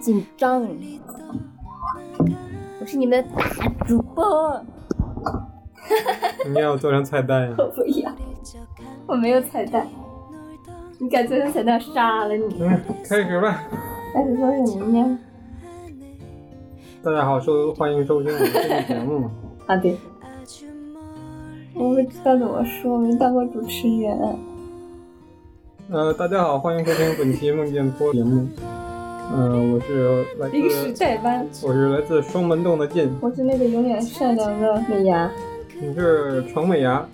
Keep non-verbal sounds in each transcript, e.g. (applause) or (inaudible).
紧张，我是你们的大主播，你要做成彩蛋呀？(laughs) 我不要，我没有彩蛋，你敢做成彩蛋杀了你！嗯，开始吧。开始说什么呢？大家好，收欢迎收听我们这期节目嘛。啊对，我不知道怎么说，没当过主持人。呃，大家好，欢迎收听本期梦见坡节目。呃，我是来临时自代班，我是来自双门洞的进，我是那个永远善良的美牙。你是程美牙。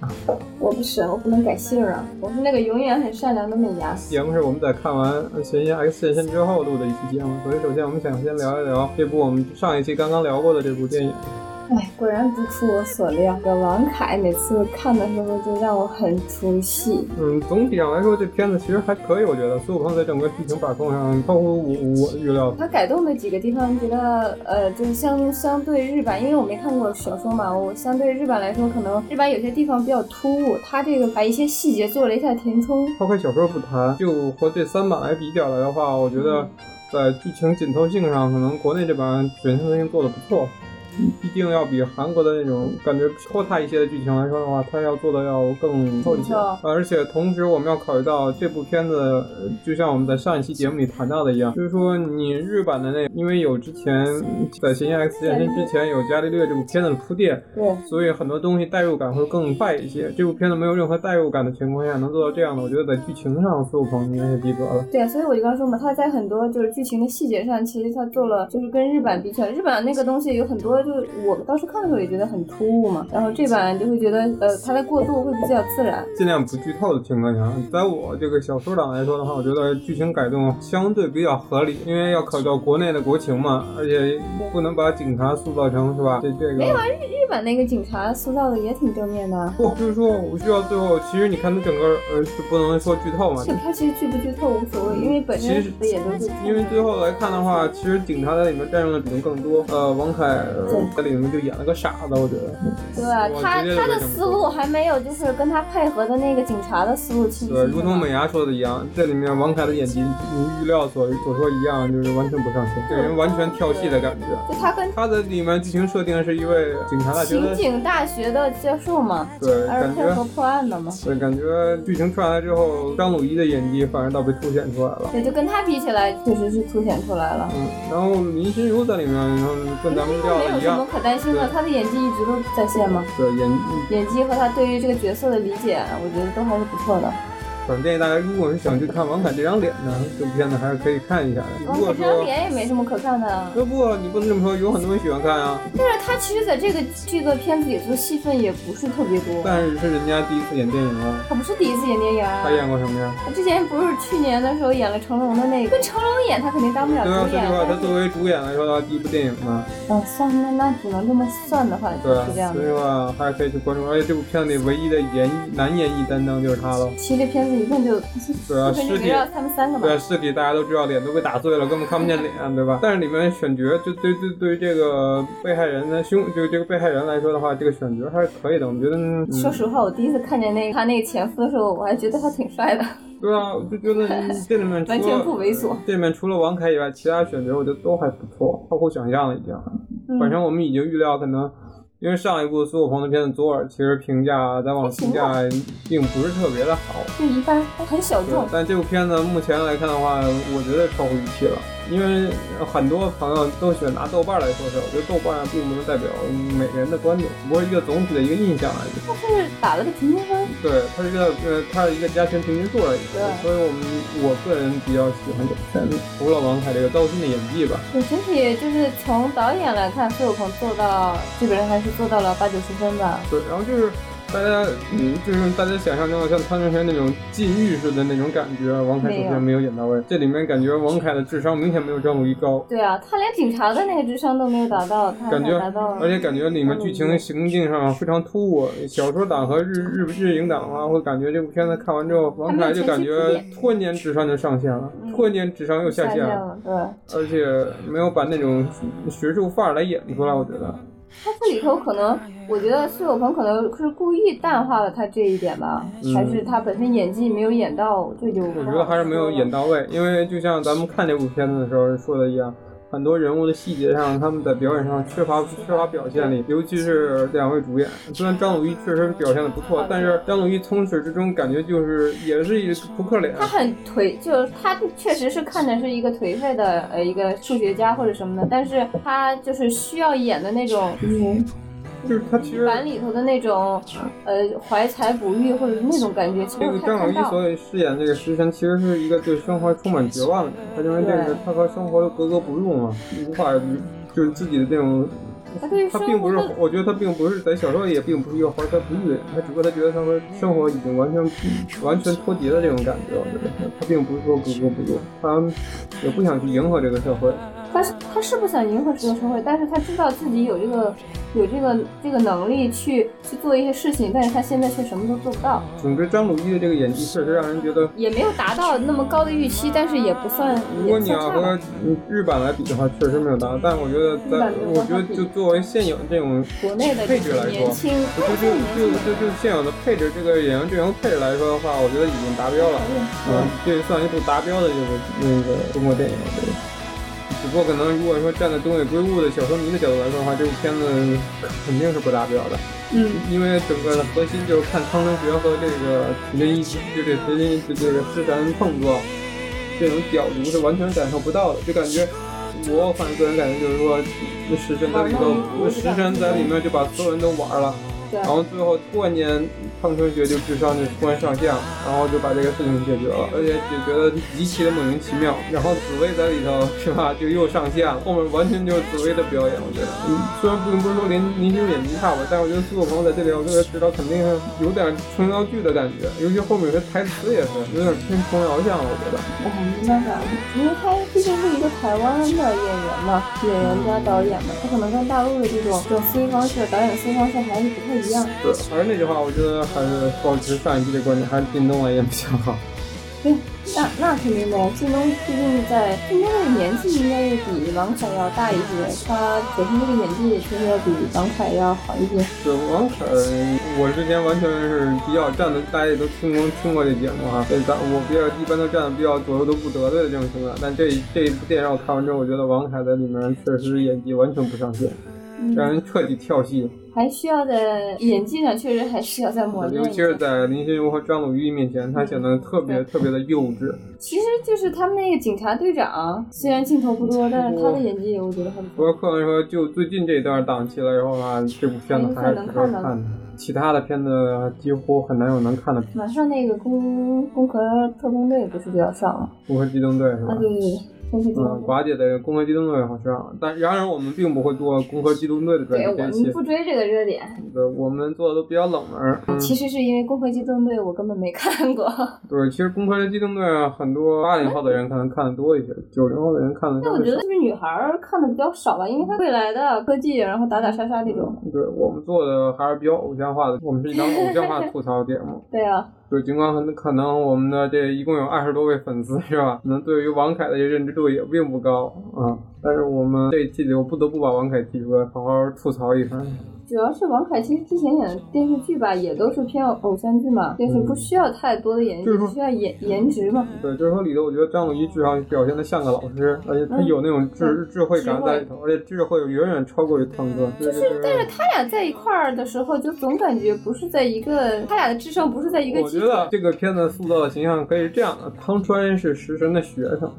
我不是，我不能改姓啊！我是那个永远很善良的美牙。节目是我们在看完《悬疑 X 现身》之后录的一期节目，所以首先我们想先聊一聊这部我们上一期刚刚聊过的这部电影。哎，果然不出我所料，这王凯每次看的时候就让我很出戏。嗯，总体上来说，这片子其实还可以，我觉得苏有朋在整个剧情把控上包括我我预料。他改动的几个地方，觉得呃，就是相相对日版，因为我没看过小说嘛，我相对日版来说，可能日版有些地方比较突兀，他这个把一些细节做了一下填充。抛开小说不谈，就和这三版来比较来的话，我觉得在剧情紧凑性上，可能国内这版选择性做的不错。毕竟要比韩国的那种感觉拖沓一些的剧情来说的话，它要做的要更透一些。而且同时我们要考虑到这部片子，呃就像我们在上一期节目里谈到的一样，就是说你日版的那，因为有之前在《行星 X 现身》之前有伽利略这部片子的铺垫，对，所以很多东西代入感会更快一些。这部片子没有任何代入感的情况下，能做到这样的，我觉得在剧情上苏有朋应该是及格了。对啊，所以我就刚说嘛，他在很多就是剧情的细节上，其实他做了，就是跟日版比起来，日版那个东西有很多，就是我当时看的时候也觉得很突兀嘛，然后这版就会觉得，呃，它的过渡会比较自然。尽量不剧透的情况下，在我这个小说党来说的话，我觉得剧情改动相对比较合理，因为要考虑到国内的国情嘛，而且不能把警察塑造成是吧？这这个没有啊，日日本那个警察塑造的也挺正面的。不，就是说我需要最后，其实你看它整个呃，是不能说剧透嘛。这它其实剧不剧透无所谓，因为本身其实也都是。因为最后来看的话，其实警察在里面占用的比重更多。呃，王凯呃在里面就演了个傻子，我觉得。对啊他他的思路还没有就是跟他配合的那个警察的思路清晰。对，如同美伢说的一样，这里面王凯的演技如预料所所说一样，就是完全不上心，给人完全跳戏的感觉。就他跟他的里面剧情设定是一位警察大学的，刑警大学的教授嘛，对，他是感觉配合破案的嘛。对，感觉剧情出来之后，张鲁一的演技反而倒被凸显出来了。对，就跟他比起来，确实是凸显出来了。嗯，然后林心如在里面，然后跟咱们料的一没有什么，可担心的，他的演技一直都在线吗，对演演技和他对于这个角色的理解，我觉得都还是不错的。反正建议大家，如果是想去看王凯这张脸呢，这部片子还是可以看一下的。如王，凯这张脸也没什么可看的，要不你不能这么说，有很多人喜欢看啊，但是他其实在这个这个片子里头戏份也不是特别多，但是是人家第一次演电影啊，他不是第一次演电影啊他。演过什么呀？他之前不是去年的时候演了成龙的那个，跟成龙演他肯定当不了对啊，主演。说实话，他作为主演来说的话，第一部电影嘛，嗯，算那那只能这么算的话，就对啊是这，样所的。以话还是可以去关注。而且这部片子里唯一的演男演绎担当就是他了。其实这片子一共就对啊，尸体他们三个嘛对。尸体大家都知道，脸都被打碎了，根本看不见脸，对吧？但是里面选角，就对对对于这个被害人的凶，就这个被害人来说的话，这个选角还是可以的。我们觉得，嗯、说实话，我第一次看见那个他那个前夫的时候，我还觉得他挺帅的，对啊，我就觉得 (laughs) 嗯这里面完全不猥琐。这里面除了王凯以外，其他选角我觉得都还不错，超乎想象了已经。嗯反正我们已经预料可能。因为上一部苏有朋的片子《左耳》，其实评价在网评价并不是特别的好，就一般，很小众，。但这部片子目前来看的话，我觉得超乎预期了。因为很多朋友都喜欢拿豆瓣来说事，我觉得豆瓣并不能代表每个人的观点，只不过是一个总体的一个印象而已。它是打了个平均分，对，它是一个呃，它是一个加权平均数而已。对所以我们我个人比较喜欢这部片子，除了王凯这个糟心的演技吧。对整体就是从导演来看，苏有朋做到基本上还是做到了八九十分吧。对，然后就是大家嗯，就是大家想象中的像汤镇轩那种禁欲似的那种感觉，王凯首先没有演到位。这里面感觉王凯的智商明显没有张鲁一高。对啊，他连警察的那个智商都没有达到，他感觉达到了。，而且感觉里面剧情行进上非常突兀。小说党和日日日影党的话，会感觉这部片子看完之后，王凯就感觉突然间智商就上线了，突然间智商又下下线了，线了，对。而且没有把那种学术范儿来演出来，我觉得。他这里头可能，我觉得苏有朋可能是故意淡化了他这一点吧，嗯还是他本身演技没有演到，这就我觉得还是没有演到位，因为就像咱们看这部片子的时候说的一样。很多人物的细节上，他们在表演上缺乏缺乏表现力，尤其是两位主演。虽然张鲁一确实表现的不错，但是张鲁一从始至终感觉就是也是一个扑克脸。他很颓，就是他确实是看着是一个颓废的呃一个数学家或者什么的，但是他就是需要演的那种，嗯，就是他其实版里头的那种，呃，怀才不遇或者是那种感觉，其实这个张鲁。一所饰演这个食神，其实是一个对生活充满绝望的人。他认为这个对他和生活都格格不入嘛，无法就是自己的这种。他他并不是我觉得他并不是在小说里也并不是一个怀才不遇的人，他只不过他觉得他和生活已经完全完全脱节的这种感觉。我觉得他并不是说格格不入，他也不想去迎合这个社会。他是他是不想迎合这个社会，但是他知道自己有这个有这个这个能力去去做一些事情，但是他现在却什么都做不到，总之，张鲁一的这个演技确实让人觉得，也没有达到那么高的预期，但是也不算如果你要和嗯日版来比的话，确实没有达到。但我觉得在我觉得就作为现有这种国内的配置来说年轻，就就就就就现有的配置，这个演员阵容配置来说的话，我觉得已经达标了。嗯，这算一部达标的这个那个中国电影，对。只不过可能如果说站在东野圭吾的小说迷的角度来说的话，这部片子肯定是不达标的。嗯，因为整个的核心就是看汤川学和这个徐真一，就这徐真一就这个师神碰撞，这种角度是完全感受不到的，就感觉我反正个人感觉就是说，那食神在里头，那食神在里面就把所有人都玩了。对然后最后突然间，胖同学就智商就突然上线了，然后就把这个事情解决了，而且解决的极其的莫名其妙。然后紫薇在里头是吧，就又上线了，后面完全就是紫薇的表演，我觉得。嗯，虽然并不是说林林心如演技差吧，但我觉得苏有朋在这里，我觉得至少肯定是有点琼瑶剧的感觉，尤其后面有些台词也是有点偏琼瑶像，我觉得。我没办法，因为他毕竟是一个台湾的演员嘛，演员加导演嘛，他可能跟大陆的这种这种思维方式、导演的思维方式还是不太一样。对，还是那句话，我觉得还是保持上一季的观点，还是靳东来演比较好。对，那那肯定的，靳东毕竟在靳东的年纪应该是比王凯要大一些，他本身这个演技也确实要比王凯要好一些。对，王凯，我之前完全是比较站的，大家也都听过听过这节目哈。对，咱我比较一般都站的比较左右都不得罪的这种情况，但这这一部电影我看完之后，我觉得王凯在里面确实演技完全不上线，让人彻底跳戏。还需要在演技上确实还需要再磨练。尤其是在林心如和张鲁一面前，他显得特别特别的幼稚。其实就是他们那个警察队长，虽然镜头不多，但是他的演技我觉得很不错。不过客观说，就最近这一段档期来说的话，这部片子还是值得看的。其他的片子几乎很难有能看的。马上那个攻攻壳特工队不是就要上了？攻壳机动队是吧？啊，对对对。嗯，寡姐的《攻壳机动队》好像，但然而我们并不会做《攻壳机动队》的专题。对，我们不追这个热点。对，我们做的都比较冷门。嗯、其实是因为《攻壳机动队》我根本没看过。(laughs) 对，其实《攻壳机动队》很多八零后的人可能看的多一些，九零后的人看的。但我觉得是不是女孩看的比较少吧？因为它未来的科技，然后打打杀杀那种。对我们做的还是比较偶像化的，我们是一档偶像化吐槽节目。(laughs) 对啊。就尽管很可能我们的这一共有二十多位粉丝 (laughs) 是吧？可能对于王凯的这认知度也并不高啊，但是我们这一期里我不得不把王凯提出来，好好吐槽一番。主要是王凯其实之前演的电视剧吧，也都是偏偶像剧嘛，就是不需要太多的演技，只需要颜颜值嘛。对，就是说里头，我觉得张鲁一至少表现的像个老师，而且他有那种智、智慧感在里头，而且智慧远远超过于汤哥。就是，但是他俩在一块儿的时候，就总感觉不是在一个，他俩的智商不是在一个。我觉得这个片子塑造的形象可以是这样的：汤川是食神的学生。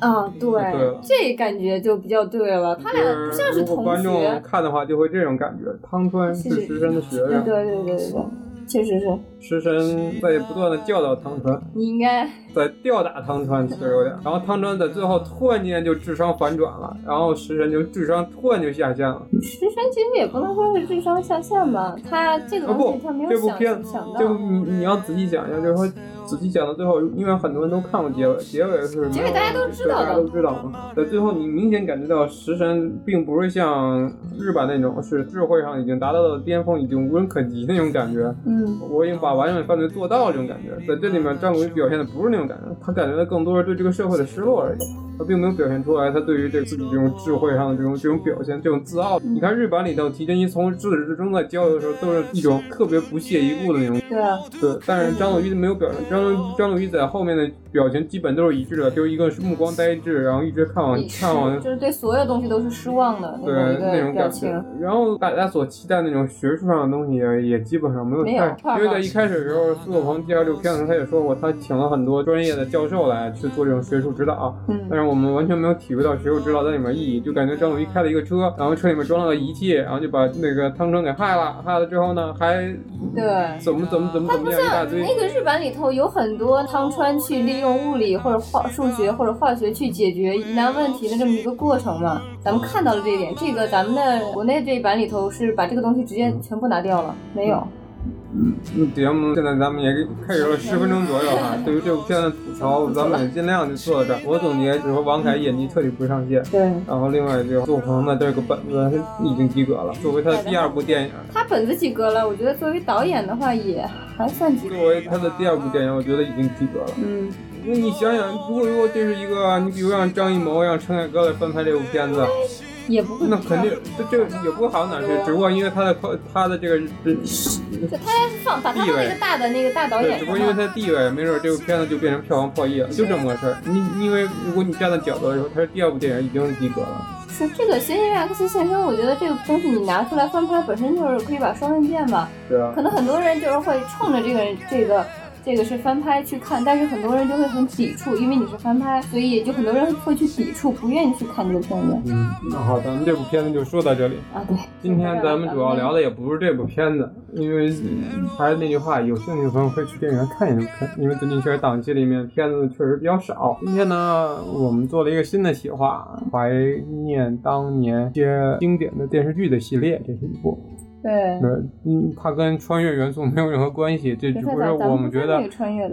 啊，对，对这感觉就比较对了。他俩不像是同学。如果观众看的话，就会这种感觉：汤川是食神的学生。对对对对对，确实是。食神在不断的教导汤川，你应该在吊打汤川，其实有点。然后汤川在最后突然间就智商反转了，然后食神就智商突然就下降了。食神其实也不能说是智商下降吧，他这个东西他没有想、啊、片想到。就你你要仔细想一下，就是说仔细讲到最后，因为很多人都看过结尾，结尾是结尾大家都知道的，大家都知道嘛。在最后你明显感觉到食神并不是像日版那种是智慧上已经达到了巅峰，已经无人可及那种感觉。嗯，我已经把完美犯罪做到。这种感觉，在这里面张鲁一表现的不是那种样感觉，他感觉到更多是对这个社会的失落而已。他并没有表现出来他对于这个自己这种智慧上的这种这种表现，这种自傲。你看日版里头，提前一从自始至终在交流的时候，都是一种特别不屑一顾的那种。对啊，对，但是张鲁一没有表现，张张鲁一在后面的表情基本都是一致的，就是一个是目光呆滞，然后一直看往看往，就是对所有东西都是失望的对那种表情。然后大家所期待那种学术上的东西也基本上没有太，因为在一开始的时候，苏有朋介绍这个片子，他也说过，他请了很多专业的教授来去做这种学术指导，嗯，但是我们完全没有。体会到学术指导在里面意义，就感觉张鲁一开了一个车，然后车里面装了个仪器，然后就把那个汤川给害了，害了之后呢，还对怎么怎么怎么怎么样一大堆。那个日版里头有很多汤川去利用物理或者化数学或者化学去解决疑难问题的这么一个过程嘛，咱们看到了这一点。这个咱们的国内这一版里头是把这个东西直接全部拿掉了，没有。嗯，节目现在咱们也开始了十分钟左右哈。对于这部片子吐槽，咱们也尽量就做到这儿。我总结就是王凯演技彻底不上线。对。然后另外就杜鹏的这个本子已经及格了，作为他的第二部电影。他本子及格了，我觉得作为导演的话也还算及格。作为他的第二部电影，我觉得已经及格了。嗯。那你想想，如果如果这是一个，你比如让张艺谋让陈凯歌来翻拍这部片子。也不会，那肯定，这这个也不会好哪去，只不过因为他的他的这个，就他要是放把他那个大的那个大导演，只不过因为他的地位，没准这部片子就变成票房破亿了，就这么个事儿。你因为如果你站在角度来说，他是第二部电影已经是及格了。是这个《嫌疑人 X 现身》，我觉得这个东西你拿出来翻拍，本身就是可以把双刃剑吧。对啊。可能很多人就是会冲着这个这个。这个是翻拍去看，但是很多人就会很抵触，因为你是翻拍，所以就很多人会去抵触，不愿意去看这个片子。嗯，那好，咱们这部片子就说到这里啊。对，今天咱们主要聊的也不是这部片子，因为还是那句话，有兴趣的朋友可以去电影院看一部片，因为最近确实档期里面片子确实比较少。今天呢，我们做了一个新的企划，怀念当年一些经典的电视剧的系列，这是一部。对，嗯，它跟穿越元素没有任何关系，这只不过是我们觉得，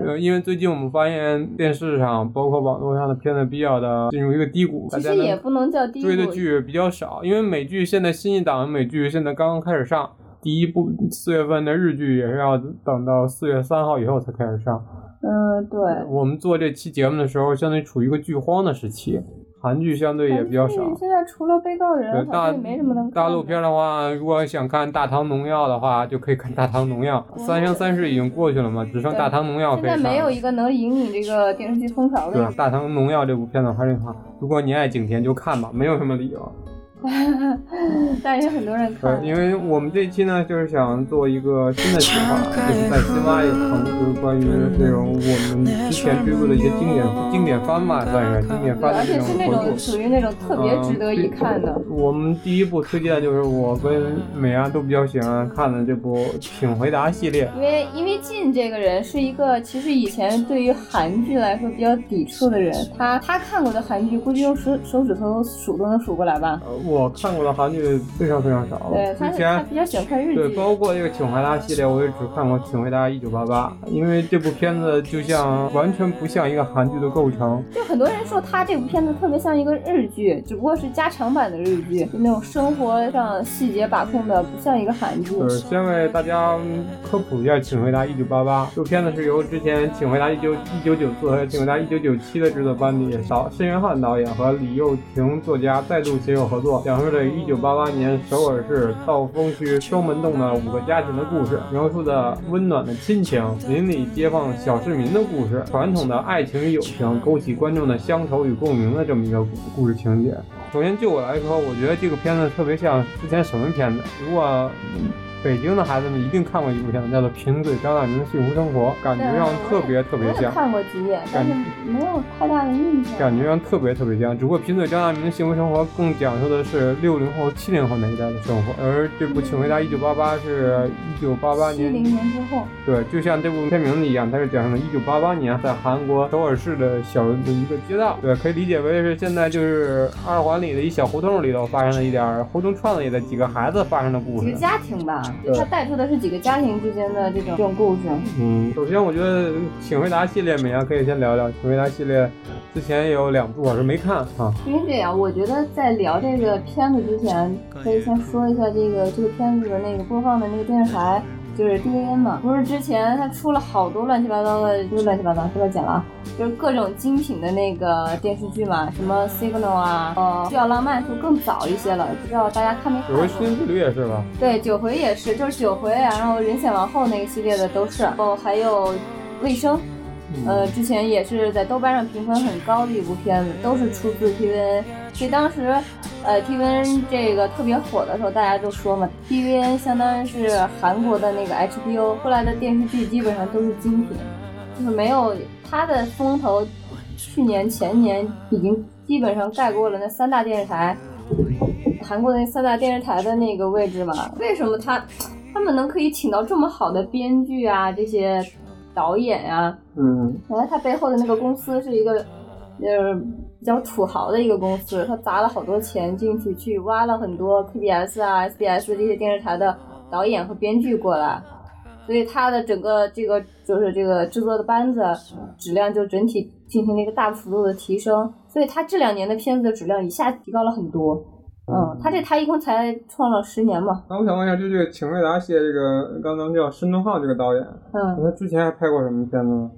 呃，因为最近我们发现电视上，包括网络上的片子比较的进入一个低谷，其实也不能叫低谷，追的剧比较少，因为美剧现在新一档美剧现在刚刚开始上，第一部四月份的日剧也是要等到四月三号以后才开始上。嗯，对。我们做这期节目的时候，相当于处于一个剧荒的时期。韩剧相对也比较少。现在除了被告人，大没什么能看。大陆片的话，如果想看《大唐农药》的话，就可以看《大唐农药》。三生三世已经过去了嘛，只剩《大唐农药》可以现在没有一个能引领这个电视剧风潮的。对，《大唐农药》这部片子还是话，如果你爱景甜就看吧，没有什么理由。(laughs) 但是很多人看，因为我们这期呢，就是想做一个新的计划，就是在新挖一坑，就是关于这种我们之前追过的一些经典经典番嘛，算是经典番的这种回顾，属于那种特别值得一看的。我们第一部推荐就是我跟美安都比较喜欢看的这部《请回答》系列。因为因为晋这个人是一个其实以前对于韩剧来说比较抵触的人，他他看过的韩剧估计用手手指头数都能数过来吧。我看过的韩剧非常非常少，对，他他比较喜欢看日剧，对，包括这个《请回答》系列，我也只看过《请回答一九八八》，因为这部片子就像完全不像一个韩剧的构成。就很多人说他这部片子特别像一个日剧，只不过是加长版的日剧，就那种生活上细节把控的，不像一个韩剧。对，先为大家科普一下《请回答一九八八》，这部片子是由之前《请回答一九一九九四》和《请回答一九九七》的制作班底导申元汉导演和李幼廷作家再度携手合作，讲述的。一九八八年首尔市道峰区双门洞的五个家庭的故事，描述的温暖的亲情、邻里街坊小市民的故事、传统的爱情与友情，勾起观众的乡愁与共鸣的这么一个故事情节。首先就我来说，我觉得这个片子特别像之前什么片子？如果北京的孩子们一定看过一部片子，叫做《贫嘴张大民的幸福生活》，感觉上特别特别像。看过几眼，但是没有太大的印象。感觉上特别特别像，只不过《贫嘴张大民的幸福生活》更讲述的是六零后、七零后那一代的生活，而这部《请回答一九八八》是一九八八年。七零年之后。对，就像这部片名字一样，它是讲述了一九八八年在韩国首尔市的小的一个街道。对，可以理解为是现在就是二环里的一小胡同里头发生了一点胡同串子里的几个孩子发生的故事。几个家庭吧。它带出的是几个家庭之间的这种这种故事。嗯，首先我觉得《请回答》系列，美伢可以先聊聊《请回答》系列。之前也有两部我是没看啊。因为这样，我觉得在聊这个片子之前，可以先说一下这个这个片子的那个播放的那个电视台。就是 DVN 嘛，不是之前他出了好多乱七八糟的，不是乱七八糟，是不是讲了啊？就是各种精品的那个电视剧嘛，什么 Signal 啊，呃，需要浪漫就更早一些了，不知道大家看没看过有回？时间之旅也是吧？对，九回也是，就是九回啊，然后人显王后那个系列的都是，然后还有卫生，呃，之前也是在豆瓣上评分很高的一部片子，都是出自 TVN。所以当时，呃，TVN 这个特别火的时候，大家都说嘛，TVN 相当于是韩国的那个 HBO，后来的电视剧基本上都是精品，就是没有它的风头，去年前年已经基本上盖过了那三大电视台，韩国的那三大电视台的那个位置嘛。为什么他他们能可以请到这么好的编剧啊，这些导演呀、嗯，原来他背后的那个公司是一个，呃，比较土豪的一个公司，他砸了好多钱进去，去挖了很多 KBS 啊、SBS 这些电视台的导演和编剧过来，所以他的整个这个就是这个制作的班子质量就整体进行了一个大幅度的提升，所以他这两年的片子的质量一下提高了很多。嗯，他这他一共才创了十年嘛，那我想问一下，就这个请瑞达写这个，刚刚叫申东浩这个导演，嗯他之前还拍过什么片子吗？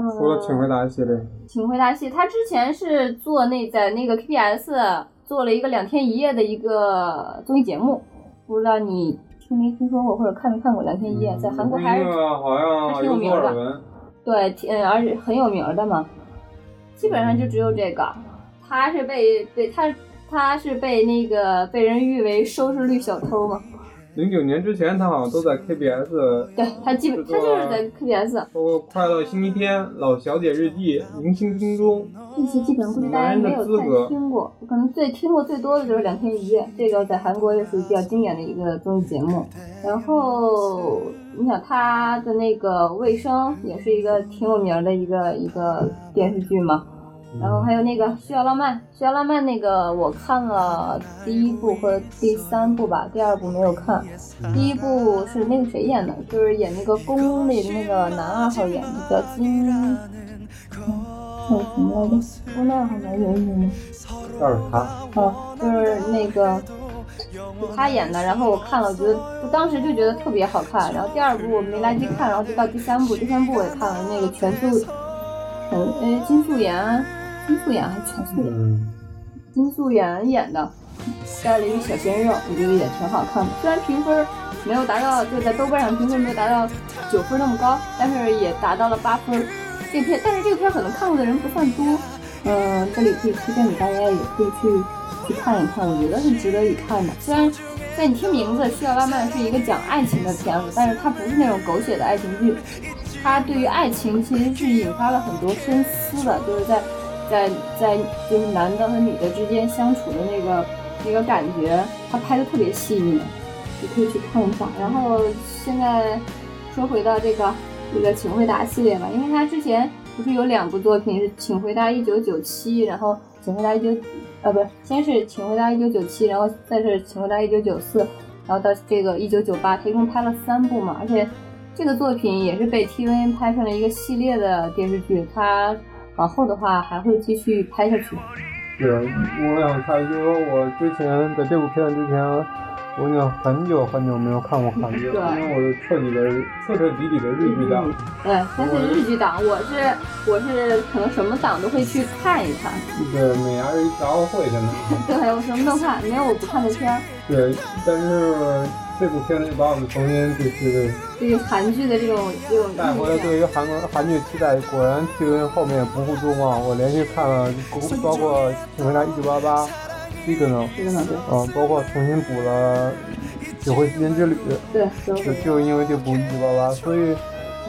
嗯，除了请回答系列，请回答系，他之前是做那在那个 KBS 做了一个两天一夜的一个综艺节目，不知道你听没听说过或者看没看过两天一夜，在韩国还是这个好像有名的。对，挺嗯，而且很有名的嘛。基本上就只有这个，他是被被他他是被那个被人誉为收视率小偷嘛。零九年之前，他好像都在 KBS，对他基本他就是在 KBS 包括《快乐星期天》《老小姐日记》《明星听钟》。这些基本上估计大家没有太听过，可能最听过最多的就是《两天一夜》，这个在韩国也属于比较经典的一个综艺节目。然后你想他的那个《卫生》也是一个挺有名的一个一个电视剧嘛。然后还有那个《需要浪漫》，《需要浪漫》那个我看了第一部和第三部吧，第二部没有看。第一部是那个谁演的，就是演那个宫里的那个男二号演的，叫金，嗯，叫什么来着？宫那二号男有印象吗？告诉他，哦，就是那个是他演的，然后我看了，我觉得就当时就觉得特别好看。然后第二部我没来得及看，然后就到第三部，第三部我也看了那个全素，全哎金素妍，金素妍还是全素妍？嗯，金素妍演的，带了一个小鲜肉，我觉得也挺好看的。虽然评分没有达到，就在豆瓣上评分没有达到九分那么高，但是也达到了八分。这片，但是这个片可能看过的人不算多。嗯，这里可以推荐给大家，也可以去去看一看，我觉得是值得一看的。虽然在你听名字，《需要浪漫》是一个讲爱情的片子，但是它不是那种狗血的爱情剧，它对于爱情其实是引发了很多深思的，就是在在在就是男的和女的之间相处的那个那个感觉，他拍的特别细腻，你可以去看一下。然后现在说回到这个这个请回答系列吧，因为他之前不是有两部作品是《请回答一九九七》，然后《请回答一九》呃不是，先是《请回答一九九七》，然后再是《请回答一九九四》，然后到这个一九九八，他一共拍了三部嘛，而且这个作品也是被 TVN 拍成了一个系列的电视剧，它往后的话还会继续拍下去。对，我想看，就是说我之前在这部片子之前，我已经很久很久没有看过韩剧了，因为我是彻底的、彻彻底底的日剧党。对，他是日剧党，我是我是可能什么党都会去看一看。对，美伢是一杂货会现在。(laughs) 对，我什么都看，没有我不看的片。对，但是这部片子就把我们重新对这个对于韩剧的这种这种带回来，对于韩国韩剧期待，果然 TVN 后面不负众望，我连续看了，包括《请回答一九八八》、《Signal》，这个呢，嗯，包括重新补了《九回时间之旅》。对，就就就是因为这部《一九八八》，所以，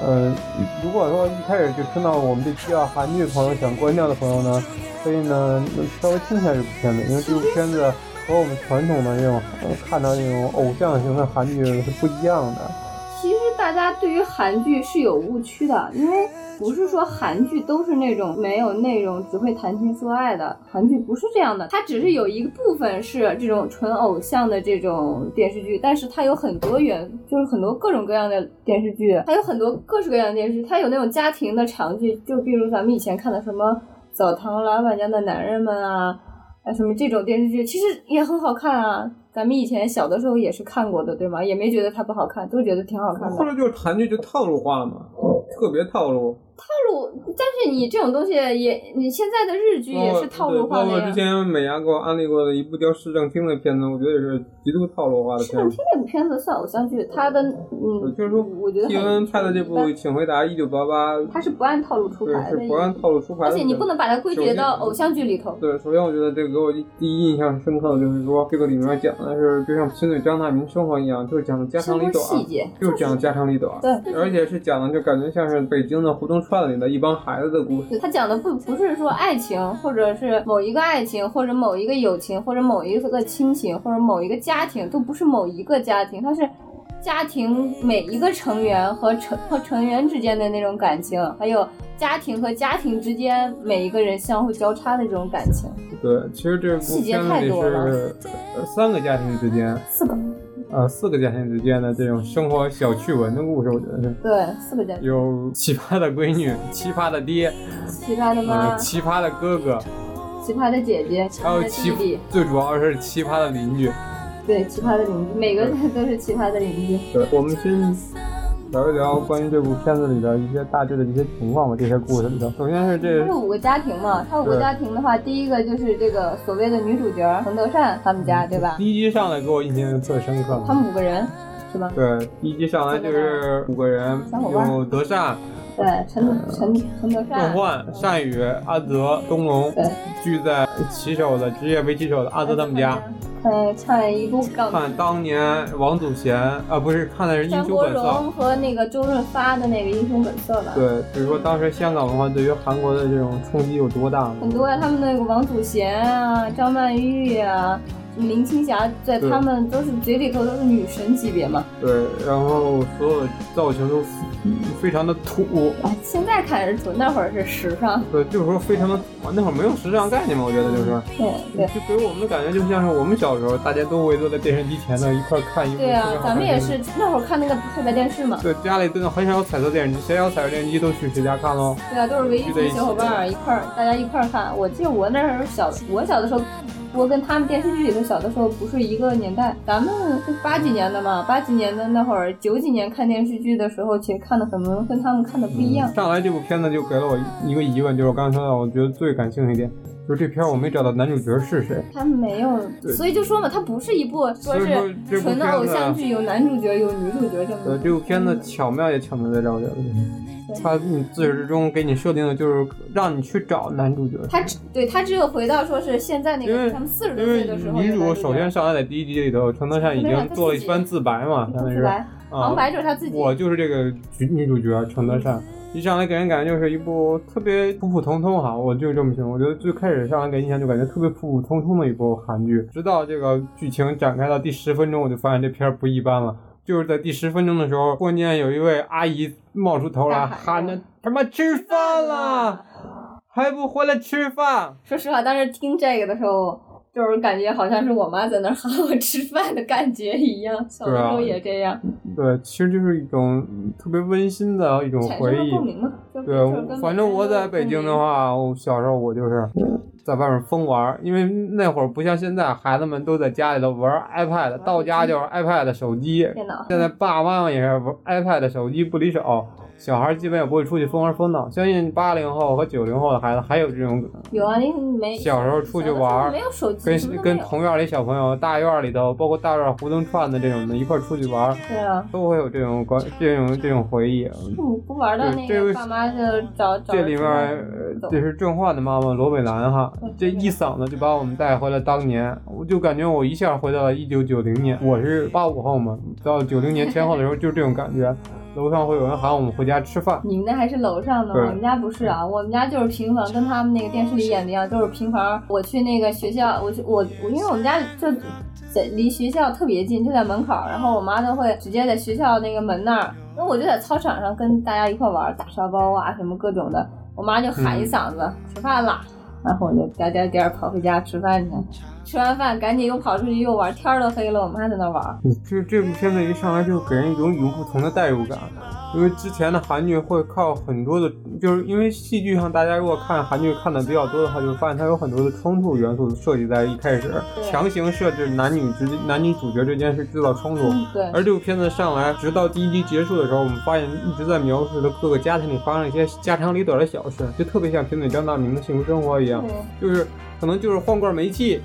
呃，如果说一开始就听到我们这期啊韩剧的朋友想关掉的朋友呢，可以呢稍微听一下这部片子，因为这部片子和我们传统的那种、看到那种偶像型的韩剧是不一样的。其实大家对于韩剧是有误区的，因为不是说韩剧都是那种没有内容、只会谈情说爱的，韩剧不是这样的，它只是有一个部分是这种纯偶像的这种电视剧，但是它有很多元，就是很多各种各样的电视剧，还有很多各式各样的电视剧，它有那种家庭的长剧，就比如咱们以前看的什么《澡堂老板家的男人们》啊。啊，什么这种电视剧其实也很好看啊，咱们以前小的时候也是看过的，对吗？也没觉得它不好看，都觉得挺好看的。后来就是韩剧就套路化了嘛，特别套路。套路，但是你这种东西也，你现在的日剧也是套路化包括之。前美伢给我安利过的一部叫《市政厅》的片子，我觉得也是极度套路化的片子市政厅。那部片子算偶像剧，它的嗯，就是说，我觉得蒂恩拍的这部《请回答一九八八》，它是不按套路出牌的，是不按套路出牌的。而且你不能把它归结到偶像剧里头。对，首先我觉得这个给我第一印象深刻的就是说，这个里面讲的是就像亲嘴张大民生活一样，就是讲的家长里短，细节就是讲家长里短，对而且是讲的就感觉像是北京的胡同串子里的一帮孩子的故事。对他讲的不不是说爱情，或者是某一个爱情，或者某一个友情，或者某一个亲情，或者某一个家庭，都不是某一个家庭，它是家庭每一个成员和成和成员之间的那种感情，还有家庭和家庭之间每一个人相互交叉的这种感情。对，其实这部细节片子里太多了三个家庭之间，四个，呃四个家庭之间的这种生活小趣闻的故事，我觉得是。对，四个家庭，有奇葩的闺女，奇葩的爹，奇葩的呃，妈，奇葩的哥哥，奇葩的姐姐，还有奇弟弟，最主要是奇葩的邻居。对，奇葩的邻居，每个都是奇葩的邻居。对，我们先聊一聊关于这部片子里的一些大致的一些情况吧。这些故事里头，首先是这它是五个家庭嘛，它五个家庭的话，第一个就是这个所谓的女主角冯德善他们家，对吧？第一集上来给我印象特深刻。他们五个人是吧？对，第一集上来就是五个人有德善、对，陈陈陈德邓善，焕、单宇、阿泽、东龙对，聚在骑手的职业围棋手的阿泽他们家，看看一部港看当年王祖贤啊，不是看的是《英雄本色》。荣和那个周润发的那个《英雄本色》吧。对，比如说当时香港文化对于韩国的这种冲击有多大？很多呀，他们那个王祖贤啊、张曼玉呀、什么林青霞，在对他们都是嘴里头都是女神级别嘛。对，然后所有的造型都非常的土，啊，现在看是土，那会儿是时尚。对，就是说非常的土。那会儿没有时尚概念嘛，我觉得就是，对对。就给我们的感觉就像是我们小时候大家都围坐在电视机前头一块看一部对啊咱们也。是那会儿看那个黑白电视嘛。对，家里真的很少有彩色电视机，谁有彩色电视机都去谁家看喽。对啊，都是唯一聚在一起群小伙伴一块儿，大家一块儿看。我记得我那时候小，我小的时候，我跟他们电视剧里头小的时候不是一个年代。咱们是八几年的嘛，八几年的那会儿，九几年看电视剧的时候，其实看的可能跟他们看的不一样。上来这部片子就给了我一个疑问，就是我刚才说到，我觉得最感兴趣一点，就是这片儿我没找到男主角是谁。他没有，所以就说嘛，他不是一部说是纯的偶像剧，有男主角有女主角这呃，么。这部片子巧妙也巧妙在这儿，我觉得，它你自始至终给你设定的就是让你去找男主角。他只对他只有回到说是现在那个他们四十多岁的时候，女主首先上来在第一集里头，陈德善已经做了一番自白嘛，相当于是，旁啊，白就是他自己。我就是这个女主角陈德善。一上来给人感觉就是一部特别普普通通哈，我就这么形容。我觉得最开始上来给印象就感觉特别普普通通的一部韩剧，直到这个剧情展开到第十分钟，我就发现这片儿不一般了。就是在第十分钟的时候，忽然间有一位阿姨冒出头来，喊喊着他妈吃饭了，(laughs) 还不回来吃饭？说实话，当时听这个的时候，就是感觉好像是我妈在那儿喊我吃饭的感觉一样。小时候也这样，对，其实就是一种特别温馨的一种回忆共。鸣嘛。对反正我在北京的话，我小时候我就是在外面疯玩，因为那会儿不像现在，孩子们都在家里头玩 iPad，到家就是 iPad 手机。电脑，现在爸爸妈妈也是玩 iPad 手机不离手，(laughs) 小孩基本也不会出去疯玩疯闹。相信八零后和九零后的孩子还有这种有啊，你没小时候出去玩没有手机，跟跟同院里小朋友、大院里头，包括大院胡同串的这种的，一块出去玩，对啊，都会有这种关这种这种回忆。不不玩的那个个爸妈就找找这里面这是郑焕的妈妈罗美兰哈，这一嗓子就把我们带回了当年，我就感觉我一下回到了一九九零年。我是八五后嘛，到九零年前后的时候就是这种感觉，楼上会有人喊我们回家吃饭。你们那还是楼上的，对我们家不是啊，我们家就是平房，跟他们那个电视里演的一样，都是平房。我去那个学校，我去我我，因为我们家就在离学校特别近，就在门口，然后我妈都会直接在学校那个门那儿，那我就在操场上跟大家一块玩儿打沙包啊什么各种的，我妈就喊一嗓子、吃饭啦。然后我就颠颠颠跑回家吃饭去，吃完饭赶紧又跑出去又玩，天儿都黑了，我们还在那玩。嗯这这部片子一上来就给人一种与众不同的代入感，因为之前的韩剧会靠很多的，就是因为戏剧上大家如果看韩剧看的比较多的话，就会发现它有很多的冲突元素设计在一开始，强行设置男女之男女主角之间是制造冲突。嗯，对，而这部片子上来，直到第一集结束的时候，我们发现一直在描述的各个家庭里发生一些家长里短的小事，就特别像贫嘴张大民的幸福生活一样。就是可能就是换罐煤气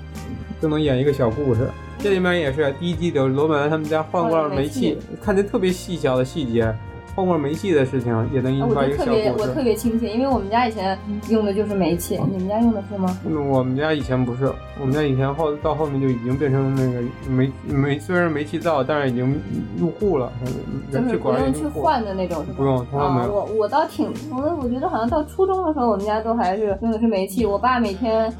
就能演一个小故事。这里面也是第一季的罗本他们家换罐煤气，看见特别细小的细节，换罐煤气的事情也能引发一个小就特别故事。我特别亲切，因为我们家以前用的就是煤气，你们家用的是吗？嗯我们家以前不是，我们家以前后到后面就已经变成那个煤煤，虽然煤气灶，但是已经入户了，就是燃气管不用去。换的那种，不用从来没有啊。我我倒挺，我我觉得好像到初中的时候，我们家都还是用的是煤气。我爸每天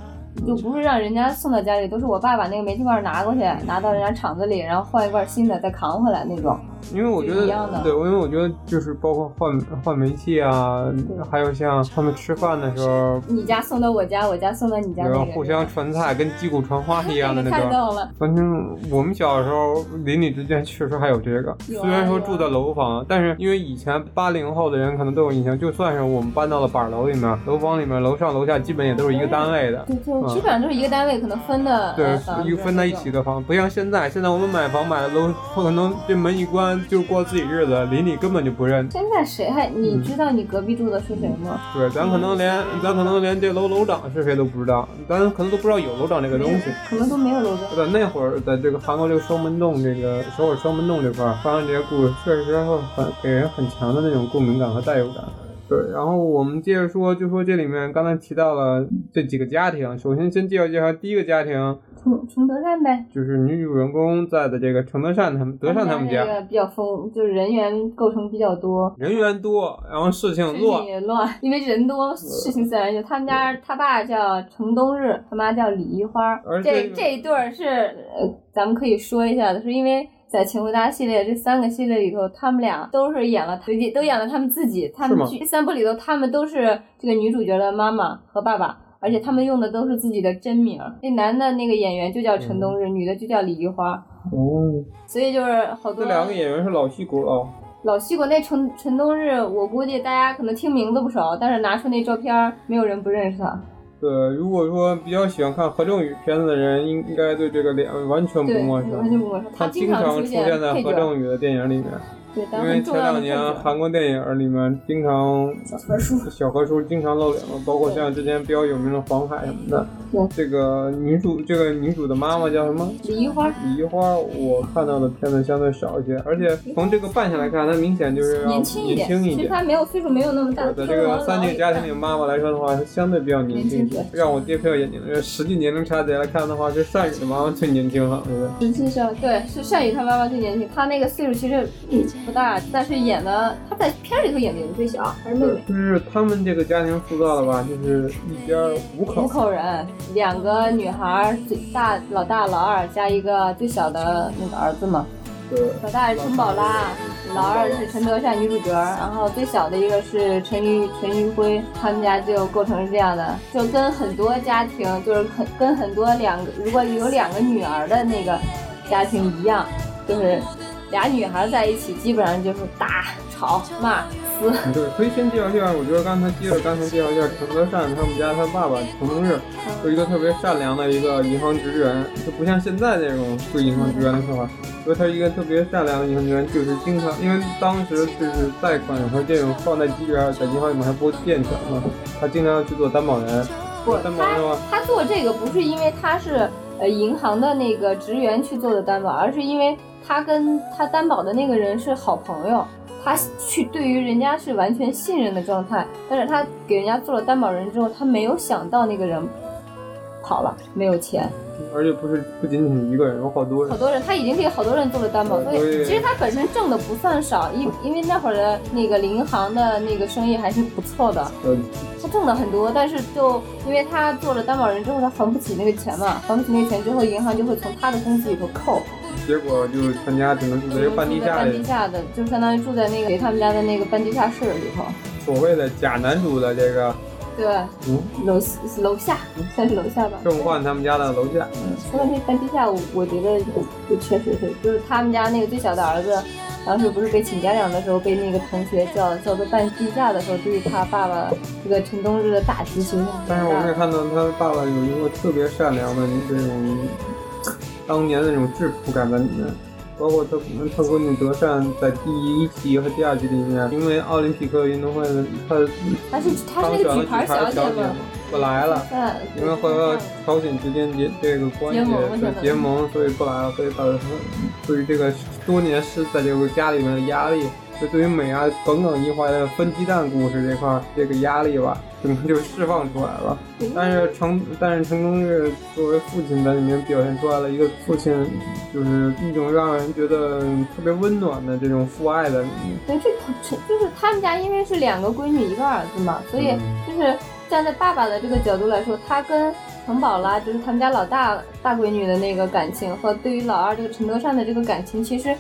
就不是让人家送到家里，都是我爸把那个煤气罐拿过去，拿到人家厂子里，然后换一罐新的，再扛回来那种。因为我觉得对，因为我觉得就是包括换换煤气啊，还有像他们吃饭的时候，你家送到我家，我家送到你家，然后互相传菜，跟击鼓传花一样的 (laughs) 那那种。个太逗了。反正我们小时候邻里之间确实还有这个，虽然说住在楼房，但是因为以前八零后的人可能都有印象，就算是我们搬到了板楼里面，楼房里面楼上楼下基本也都是一个单位的。对，基本上都是一个单位，可能分的对一个分在一起的房，不像现在，现在我们买房买的楼，可能这门一关就过自己日子，邻里根本就不认。现在谁还你嗯知道你隔壁住的是谁吗？对，咱可能连咱可能连这楼楼长是谁都不知道，咱可能都不知道有楼长这个东西。可能都没有楼长。在那会儿，在这个韩国这个双门洞这个首尔双门洞这块儿发生这些故事，确实会很给人很强的那种共鸣感和代入感。对，然后我们接着说，就说这里面刚才提到了这几个家庭，首先先介绍介绍第一个家庭，崇崇德善呗，就是女主人公在的这个程德善他们德善他们家，这个比较丰，就是人员构成比较多。人员多，然后事情乱，也乱，因为人多，事情自然就。他们家他爸叫程东日，他妈叫李一花。这这这一对儿是呃，咱们可以说一下的，是因为在《请回答》系列这三个系列里头，他们俩都是演了，都演了他们自己。他们剧这三部里头，他们都是这个女主角的妈妈和爸爸。而且他们用的都是自己的真名儿，那男的那个演员就叫陈冬日，女的就叫李玉花，哦，所以就是好多这两个演员是老戏骨了。老戏骨那陈陈冬日，我估计大家可能听名字不熟，但是拿出那照片，没有人不认识他。对，如果说比较喜欢看何正宇片子的人，应应该对这个脸完全不，陌生。完全不陌生。他经常常出现现在何正宇的电影里面，因为前两年。韩国电影里面经常小何叔，小何叔经常露脸嘛，包括像之前比较有名的黄海什么的。对这个女主，这个女主的妈妈叫什么？李一花李一花，我看到的片子相对少一些，而且从这个扮相来看，她明显就是要年轻一点，年轻一点。其实她没有岁数没有那么大。在这个三这个家庭里，妈妈来说的话，是相对比较年轻一些年轻。让我跌破眼镜的，实际年龄差别来看的话，是善宇的妈妈最年轻了，对不对？实际上对是善宇他妈妈最年轻，他那个岁数其实嗯不大，但是演的他在片里头演的也是最小，还是妹妹。就是他们这个家庭塑造的吧，就是一家五口五，口人，两个女孩，最大老大老二加一个最小的那个儿子嘛。对，老大是陈宝拉，老二是陈德善女主角，然后最小的一个是陈玉陈玉辉，他们家就构成是这样的，就跟很多家庭就是很跟很多两个如果有两个女儿的那个家庭一样，就是俩女孩在一起，基本上就是打吵骂撕。对，可以先介绍介绍。我觉得刚才接着刚才介绍一下陈德善他们家他爸爸陈东日，是一个特别善良的一个银行职员，就不像现在这种对银行职员的说法。所以他是一个特别善良的银行职员，就是经常因为当时就是贷款和这种放贷机制啊，在银行里面还不健全嘛，他经常要去做担保人。不，担保人的话，他做这个不是因为他是呃银行的那个职员去做的担保，而是因为他跟他担保的那个人是好朋友，他去对于人家是完全信任的状态，(laughs) 但是他给人家做了担保人之后，他没有想到那个人跑了，没有钱，而且不是不仅仅一个人，有好多人。好。多人他已经给好多人做了担保，所以其实他本身挣的不算少，因因为那会儿的那个银行的那个生意还是不错的。呃，他挣了很多，但是就因为他做了担保人之后，他还不起那个钱嘛，还不起那个钱之后，银行就会从他的工资里头扣，结果就全家只能住在这个半地下里半地。下的，就相当于住在那个给他们家的那个半地下室里头。所谓的假男主的这个对吧？嗯，楼楼下算是楼下吧。正焕他们家的楼下。嗯，说到这半地下，我我觉得就确实是，就是他们家那个最小的儿子，当时不是被请家长的时候，被那个同学叫叫做半地下的时候，对于他爸爸这个陈冬日的打击其实但是我们也看到他爸爸有一个特别善良的这种当年的那种质朴感在里面。包括他他闺女德善在第一集和第二集里面，因为奥林匹克运动会的他她是她是那个举牌小姐嘛，不来了，因为和朝鲜之间结这个关系的结盟，所以不来了，所以导致他对于这个多年是在这个家里面的压力。就对于美啊耿耿于怀的分鸡蛋故事这块，这个压力吧，可能就释放出来了。但是成，但是成功是作为父亲在里面表现出来了一个父亲，就是一种让人觉得特别温暖的这种父爱的。对，这成就是他们家因为是两个闺女一个儿子嘛，所以就是站在爸爸的这个角度来说，他跟陈宝拉就是他们家老大大闺女的那个感情，和对于老二这个陈德善的这个感情，其实。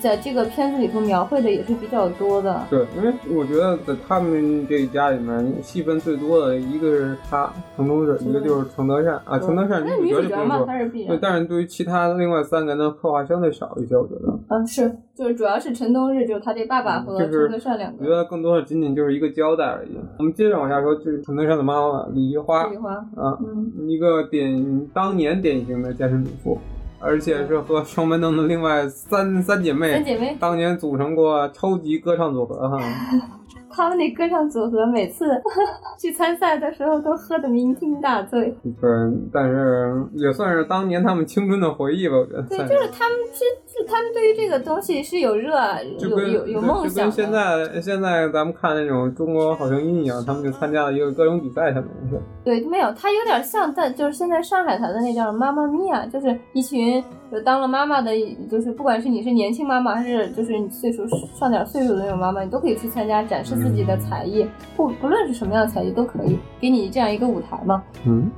在这个片子里头描绘的也是比较多的。对，因为我觉得在他们这一家里面戏份最多的一个是他程东日，一个就是程德善啊。程德善女主角嘛，他是对，但是对于其他另外三个人的刻画相对少一些，我觉得。嗯，是，就是主要是陈冬日，就是他这爸爸和程德善两个。我觉得更多的仅仅就是一个交代而已。我们接着往下说，就是程德善的妈妈李梨花。李花啊，一个典当年典型的家庭主妇。而且是和双门洞的另外三三姐妹，三姐妹当年组成过超级歌唱组合哈。他们那歌唱组合每次 (laughs) 去参赛的时候都喝得酩酊大醉。对，但是也算是当年他们青春的回忆吧，我觉得。对，就是他们是，是他们对于这个东西是有热，有有有梦想。就跟现在现在咱们看那种中国好声音一样，他们就参加了一个歌咏比赛，相当于是。对，没有，他有点像，但就是现在上海台的那叫妈妈咪呀，就是一群就当了妈妈的，就是不管是你是年轻妈妈，还是就是你岁数上点岁数的那种妈妈，你都可以去参加展示。自己的才艺，不不论是什么样的才艺都可以给你这样一个舞台嘛。嗯，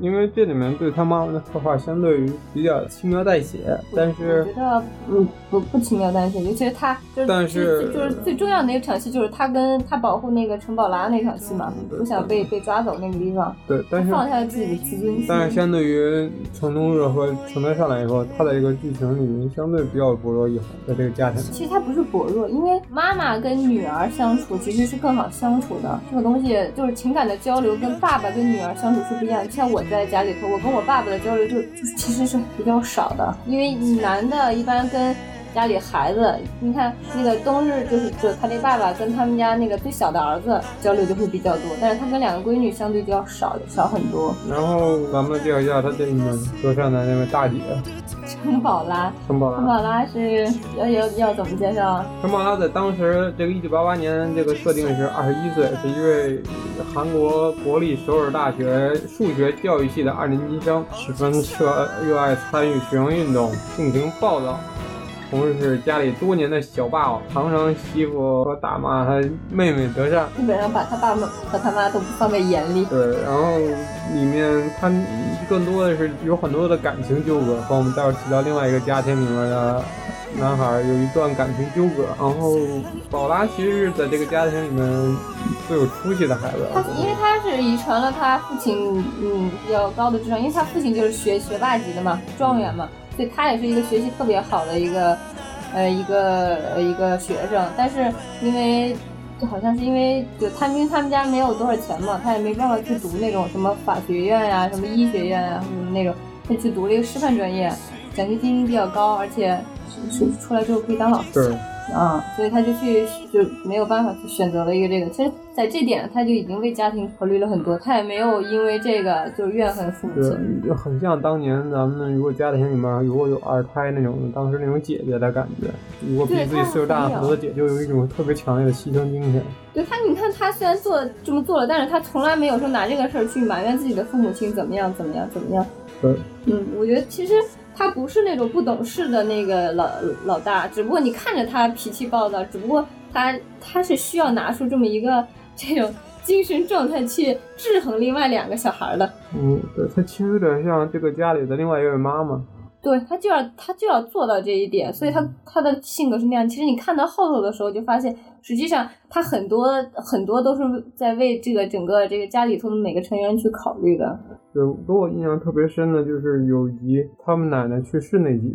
因为这里面对他妈妈的刻画相对于比较轻描淡写，但是我觉得嗯不不轻描淡写，尤其是他就是但是就是最重要的那场戏就是他跟他保护那个陈宝拉那场戏嘛，不想被被抓走那个地方。对，但是放下自己的自尊心。但是相对于程东日和成德上来他的一个剧情里面相对比较薄弱一点，在这个家庭。其实他不是薄弱，因为妈妈跟女儿相处。其实是更好相处的，这个东西就是情感的交流，跟爸爸跟女儿相处是不一样。像我在家里头，我跟我爸爸的交流就其实是比较少的，因为男的一般跟家里孩子，你看那个冬日就是就他那爸爸跟他们家那个最小的儿子交流就会比较多，但是他跟两个闺女相对就要少少很多。然后咱们介绍一下他这里面歌唱的那位大姐。陈宝拉，陈宝拉，陈宝拉是要要要怎么介绍？陈宝拉在当时这个一九八八年这个设定是二十一岁，是一位韩国国立首尔大学数学教育系的二年级生，十分热热爱参与学生运动，性情暴躁。同时是家里多年的小霸王，常常欺负和打骂他妹妹德善，基本上把他爸妈和他妈都不放在眼里。对，然后里面他更多的是有很多的感情纠葛，和我们待会儿提到另外一个家庭里面的男孩有一段感情纠葛。然后宝拉其实是在这个家庭里面最有出息的孩子，他因为他是遗传了他父亲嗯比较高的智商，因为他父亲就是学学霸级的嘛，状元嘛。对他也是一个学习特别好的一个，呃，一个一个学生，但是因为就好像是因为就他因为他们家没有多少钱嘛，他也没办法去读那种什么法学院呀、什么医学院啊什么那种，他去读了一个师范专业，奖学金比较高，而且是出来之后可以当老师。啊，所以他就去就没有办法去选择了一个这个。其实，在这点他就已经为家庭考虑了很多，他也没有因为这个就怨恨父母亲。就很像当年咱们如果家庭里面如果有二胎那种，当时那种姐姐的感觉。如果比自己岁数大很多的姐，就有一种特别强烈的牺牲精神。对他，你看他虽然做这么做了，但是他从来没有说拿这个事儿去埋怨自己的父母亲怎么样怎么样怎么样。对，嗯，我觉得其实。他不是那种不懂事的那个老老大，只不过你看着他脾气暴躁，只不过他他是需要拿出这么一个这种精神状态去制衡另外两个小孩的。嗯，对他其实有点像这个家里的另外一位妈妈。对他就要他就要做到这一点，所以他他的性格是那样。其实你看到后头的时候，就发现实际上他很多很多都是在为这个整个这个家里头的每个成员去考虑的。对，给我印象特别深的就是有一集他们奶奶去世那集，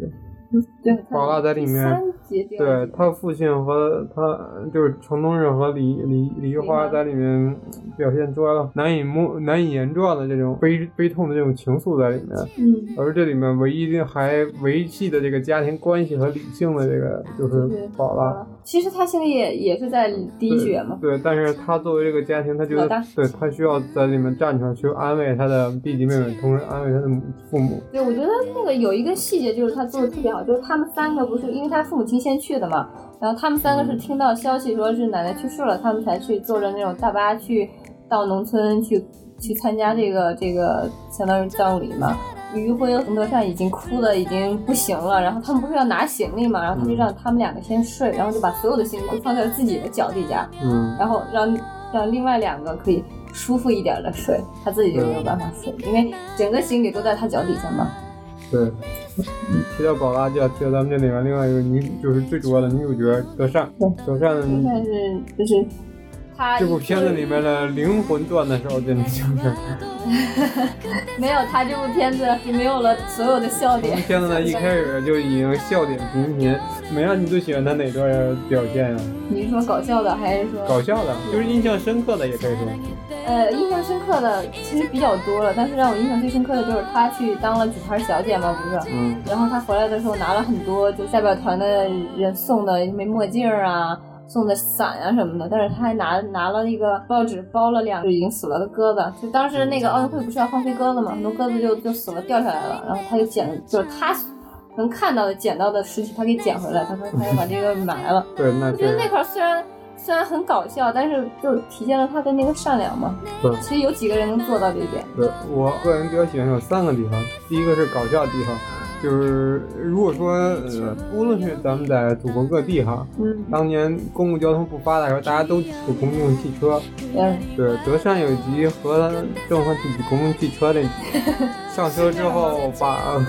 对，宝拉在里面对他父亲和他就是程东日和李李李玉花在里面表现出来了难以摸难以言状的这种悲悲痛的这种情愫在里面，嗯，而这里面唯一还维系的这个家庭关系和理性的这个就是宝拉。其实他心里也也是在滴血嘛。对，但是他作为这个家庭，他觉得对他需要在里面站出来，去安慰他的弟弟妹妹，同时安慰他的母父母。对，我觉得那个有一个细节就是他做的特别好，就是他们三个不是因为他父母亲先去的嘛，然后他们三个是听到消息说是奶奶去世了，他们才去坐着那种大巴去到农村去去参加这个这个相当于葬礼嘛。李玉辉和德善已经哭的已经不行了，然后他们不是要拿行李嘛，然后他就让他们两个先睡，然后就把所有的行李都放在了自己的脚底下，嗯，然后让让另外两个可以舒服一点的睡，他自己就没有办法睡，因为整个行李都在他脚底下嘛。对。提到宝拉，就要提到咱们这里面另外一个女，就是最主要的女主角德善。德善德善是就是他这部片子里面的灵魂段的时候，真的就是 (laughs) 没有他这部片子就没有了所有的笑点这部。片子呢一开始就已经笑点频频。美让你最喜欢他哪段表现呀、你是说搞笑的还是说搞笑的，就是印象深刻的，也可以说。呃印象深刻的其实比较多了，但是让我印象最深刻的就是他去当了举牌小姐嘛，不是？嗯，然后他回来的时候拿了很多就代表团的人送的什么墨镜啊。送的伞啊什么的，但是他还拿拿了一个报纸包了两只已经死了的鸽子，就当时那个奥运会不是要放飞鸽子嘛，很多鸽子就就死了掉下来了，然后他就捡，就是他能看到的捡到的尸体，他给捡回来，他说他要把这个埋了。(laughs) 对，那我觉得那块虽然虽然很搞笑，但是就体现了他的那个善良嘛。对其实有几个人能做到这一点。对我个人比较喜欢有三个地方，第一个是搞笑的地方，就是如果说呃，无论是咱们在祖国各地哈，嗯。当年公共交通不发达的时候，大家都挤公共汽车。嗯，对，德善有一集和郑和去挤公共汽车那集，上车之后把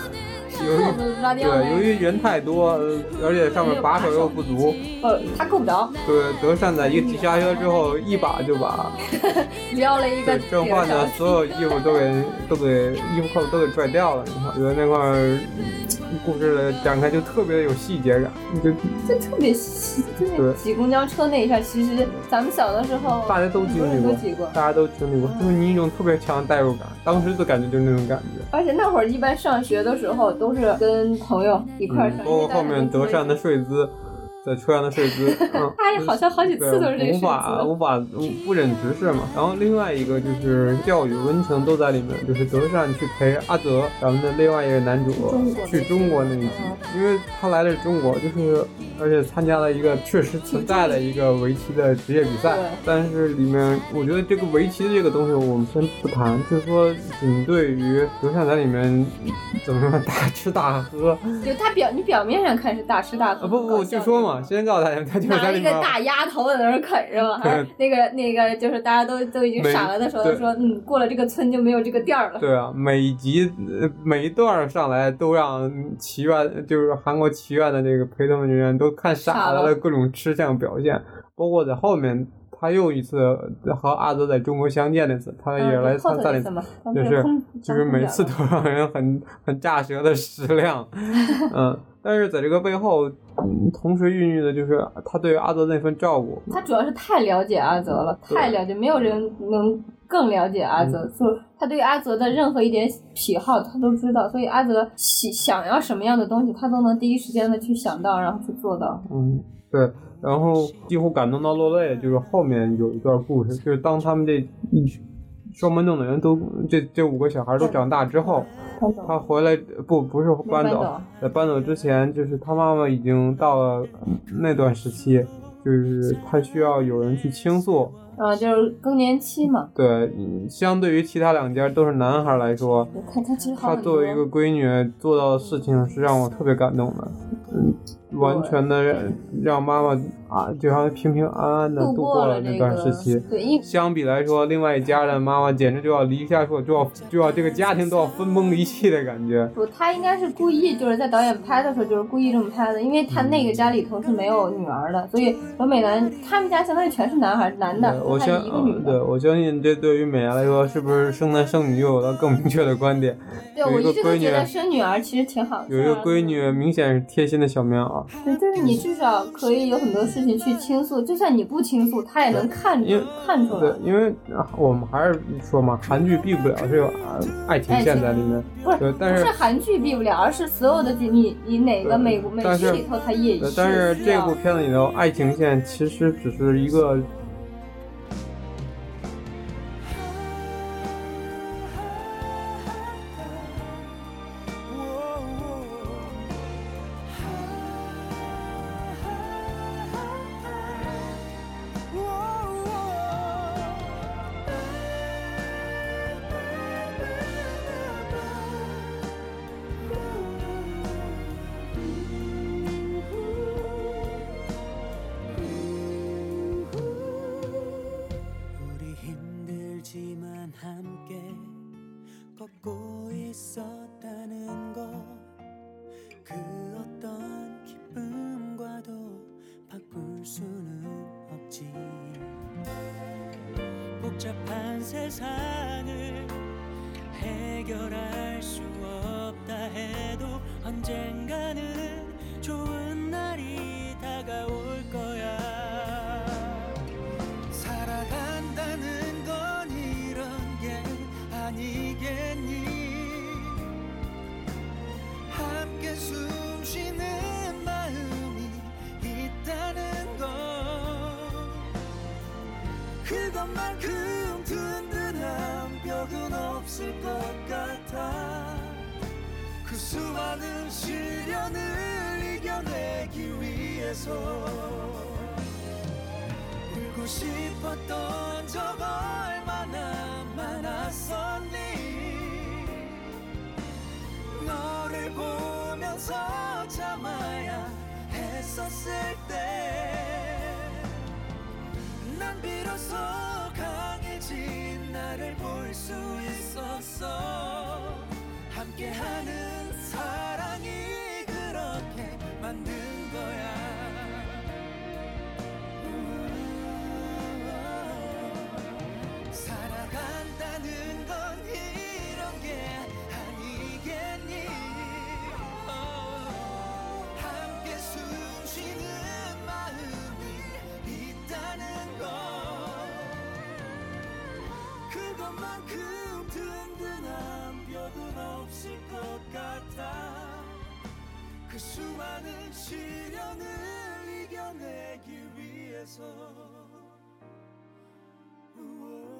由于对，由于人太多，呃而且上面把手又不足，呃，他够不着，对，德善在一个急刹车之后，一把就把 (laughs) 撩了一个对郑焕的所有衣服都给都给衣服扣子都给拽掉了。你看，觉得那块故事的展开就特别有细节感，就就特别细，就挤公交车那一下，其实咱们小的时候大家都经历过过，大家都经历过，就是你一种特别强的代入感，当时的感觉就是那种感觉。而且那会儿一般上学的时候都是跟朋友一块儿包括后面德善的睡姿，在车上的睡姿，嗯，(laughs) 他也好像好几次都是这对，个无法无法不忍直视嘛。然后另外一个就是教育温情都在里面，就是德善去陪阿泽，咱们的另外一个男主中去中国那一集，因为他来的是中国，就是而且参加了一个确实存在的一个围棋的职业比赛，但是里面我觉得这个围棋的这个东西我们先不谈，就是说仅对于德善在里面怎么说 (laughs) 大吃大喝。就他表你表面上看是大吃大喝，啊不不，我就说嘛，先告诉大家，他就是拿了一个。大鸭头在那儿啃是吧？(laughs) 还是那个那个就是大家都都已经傻了的时候，对说嗯过了这个村就没有这个店儿了。对啊，每集呃每一段上来都让祈愿，就是韩国祈愿的这个陪同人员都看傻傻了了的各种吃相表现，包括在后面他又一次和阿泽在中国相见那次，他也来参赛那就是就是每次都让人很很炸舌的食量，(laughs) 嗯，但是在这个背后，嗯，同时孕育的就是他对阿泽那份照顾，他主要是太了解阿泽了，对太了解，没有人能更了解阿泽。嗯就是他对阿泽的任何一点癖好，他都知道，所以阿泽喜想要什么样的东西，他都能第一时间的去想到，然后去做到。嗯，对，然后几乎感动到落泪，就是后面有一段故事，就是当他们这一群双门洞的人都这这五个小孩都长大之后，他回来不不是搬走在搬走之前，就是他妈妈已经到了那段时期，就是他需要有人去倾诉。啊，就是更年期嘛。对，嗯相对于其他两家都是男孩来说，他他其实他。作为一个闺女做到的事情是让我特别感动的，嗯，完全的让让妈妈啊，就像平平安安的度度过了那段时个期。对，因相比来说，另外一家的妈妈简直就要离下说，就要就要这个家庭都要分崩离析的感觉。不，他应该是故意就是在导演拍的时候就是故意这么拍的，因为他那个家里头是没有女儿的，所以罗美兰他们家相当于全是男孩男的，我相一个女嗯对。我相信这对于美伢来说，是不是生男生女又有了更明确的观点？(laughs) 对，有我一直都一个闺女觉得生女儿其实挺好。有一个闺女，明显是贴心的小棉袄。对，就是你至少可以有很多事情去倾诉，就算你不倾诉，他也能看因为看出来对。，因为啊我们还是说嘛，韩剧避不了这个啊爱情线在里面。不是对，但是不是韩剧避不了，而是所有的剧，你你哪个美美剧里头，它也对但是这部片子里头爱情线其实只是一个 세상을 해결할 수 없다 해도 언젠가는 좋은 날이 다가올 거야. 살아간다는 건 이런 게 아니겠니? 함께 숨 쉬는 마음이 있다는 것. 그것만큼 수많은 시련을 이겨내기 위해서 울고 싶었던 적 얼마나 많았었니? 너를 보면서 참아야 했었을 때 난 비로소 강해진 나를 볼 수 있었어. 함께하는 만큼 든든한 벽은 없을 것 같아 그 수많은 시련을 이겨내기 위해서 우와.